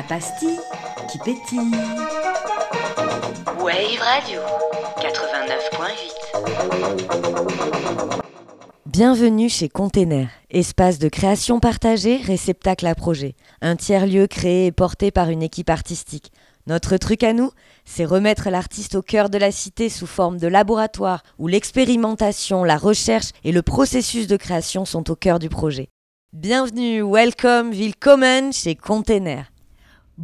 pastille qui pétille. Wave Radio 89.8. Bienvenue chez Container, espace de création partagée, réceptacle à projet. Un tiers-lieu créé et porté par une équipe artistique. Notre truc à nous, c'est remettre l'artiste au cœur de la cité sous forme de laboratoire où l'expérimentation, la recherche et le processus de création sont au cœur du projet. Bienvenue, welcome, willkommen chez Container.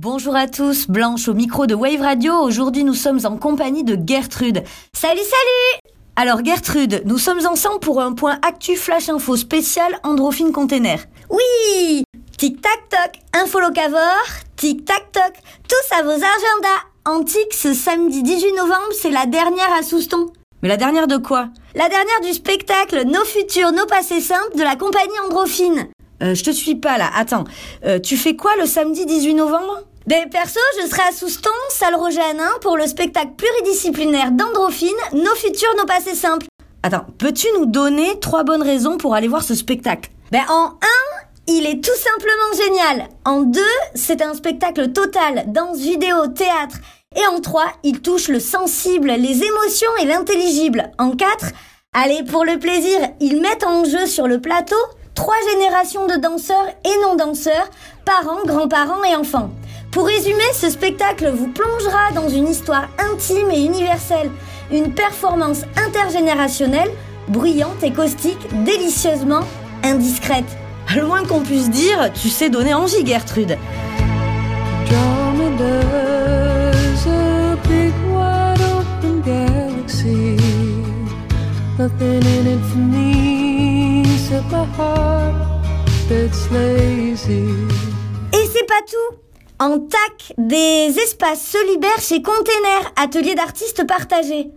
Bonjour à tous, Blanche au micro de Wave Radio. Aujourd'hui, nous sommes en compagnie de Gertrude. Salut, salut Alors Gertrude, nous sommes ensemble pour un point actu flash info spécial Androphine Container. Oui Tic tac toc, info locavore, tic tac toc, tous à vos agendas. Antique, ce samedi 18 novembre, c'est la dernière à Souston. Mais la dernière de quoi? La dernière du spectacle Nos futurs, nos passés simples de la compagnie Androphine. Euh, je te suis pas là. Attends, euh, tu fais quoi le samedi 18 novembre? Ben perso, je serai à Souston, salle Roger Hanin, pour le spectacle pluridisciplinaire d'Androphine, Nos futurs, nos passés simples. Attends, peux-tu nous donner trois bonnes raisons pour aller voir ce spectacle? Ben en un, il est tout simplement génial. En deux, c'est un spectacle total, danse, vidéo, théâtre. Et en trois, il touche le sensible, les émotions et l'intelligible. En quatre, allez, pour le plaisir, ils mettent en jeu sur le plateau trois générations de danseurs et non-danseurs, parents, grands-parents et enfants. Pour résumer, ce spectacle vous plongera dans une histoire intime et universelle, une performance intergénérationnelle, bruyante et caustique, délicieusement indiscrète. Le moins qu'on puisse dire, tu sais donner envie, Gertrude. Nothing in it for me Et c'est pas tout En TAC, des espaces se libèrent chez Container, atelier d'artistes partagés.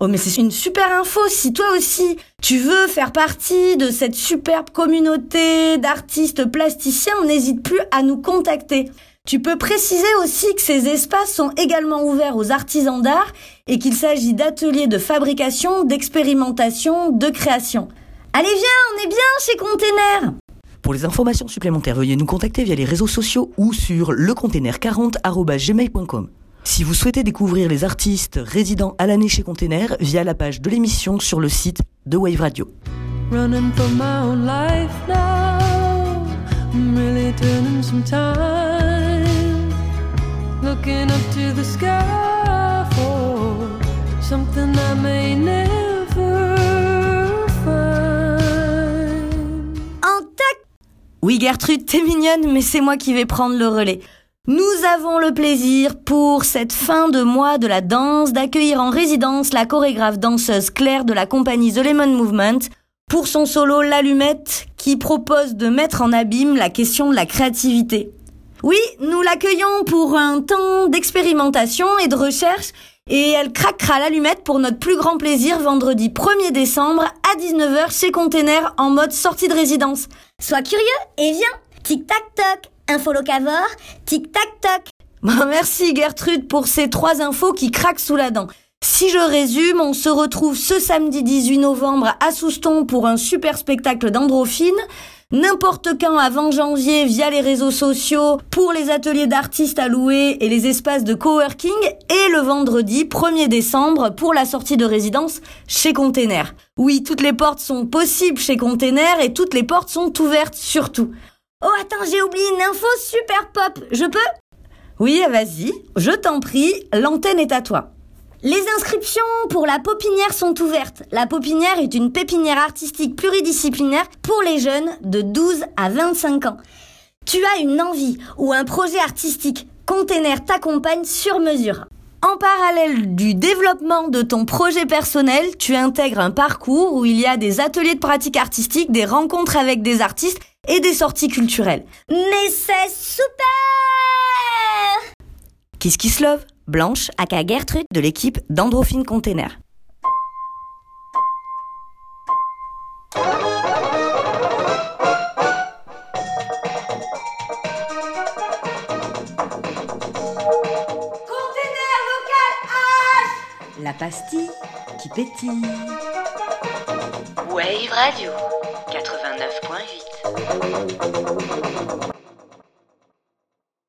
Oh mais c'est une super info si toi aussi tu veux faire partie de cette superbe communauté d'artistes plasticiens, n'hésite plus à nous contacter. Tu peux préciser aussi que ces espaces sont également ouverts aux artisans d'art et qu'il s'agit d'ateliers de fabrication, d'expérimentation, de création. Allez viens, on est bien chez Container Pour les informations supplémentaires, veuillez nous contacter via les réseaux sociaux ou sur lecontainer40@gmail.com. Si vous souhaitez découvrir les artistes résidents à l'année chez Container via la page de l'émission sur le site de Wave Radio. Running for my own life now. I'm really turning some time. Looking up to the sky for something I may never Oui Gertrude, t'es mignonne, mais c'est moi qui vais prendre le relais. Nous avons le plaisir, pour cette fin de mois de la danse, d'accueillir en résidence la chorégraphe danseuse Claire de la compagnie The Lemon Movement pour son solo L'Allumette qui propose de mettre en abîme la question de la créativité. Oui, nous l'accueillons pour un temps d'expérimentation et de recherche et elle craquera l'allumette pour notre plus grand plaisir vendredi 1er décembre à 19h chez Container en mode sortie de résidence. Sois curieux et viens Tic tac toc Info locavore Tic tac toc Bon, Merci Gertrude pour ces trois infos qui craquent sous la dent. Si je résume, on se retrouve ce samedi 18 novembre à Souston pour un super spectacle d'androphine. N'importe quand avant janvier via les réseaux sociaux pour les ateliers d'artistes à louer et les espaces de coworking et le vendredi 1er décembre pour la sortie de résidence chez Container. Oui, toutes les portes sont possibles chez Container et toutes les portes sont ouvertes surtout. Oh attends, j'ai oublié une info super pop. Je peux? Oui, vas-y, je t'en prie, l'antenne est à toi. Les inscriptions pour la Popinière sont ouvertes. La Popinière est une pépinière artistique pluridisciplinaire pour les jeunes de 12 à 25 ans. Tu as une envie ou un projet artistique, Container t'accompagne sur mesure. En parallèle du développement de ton projet personnel, tu intègres un parcours où il y a des ateliers de pratique artistique, des rencontres avec des artistes et des sorties culturelles. Mais c'est super Kiss Kiss Love, Blanche, aka Gertrude de l'équipe d'Androphine Container. La pastille qui pétille. Wave Radio 89.8.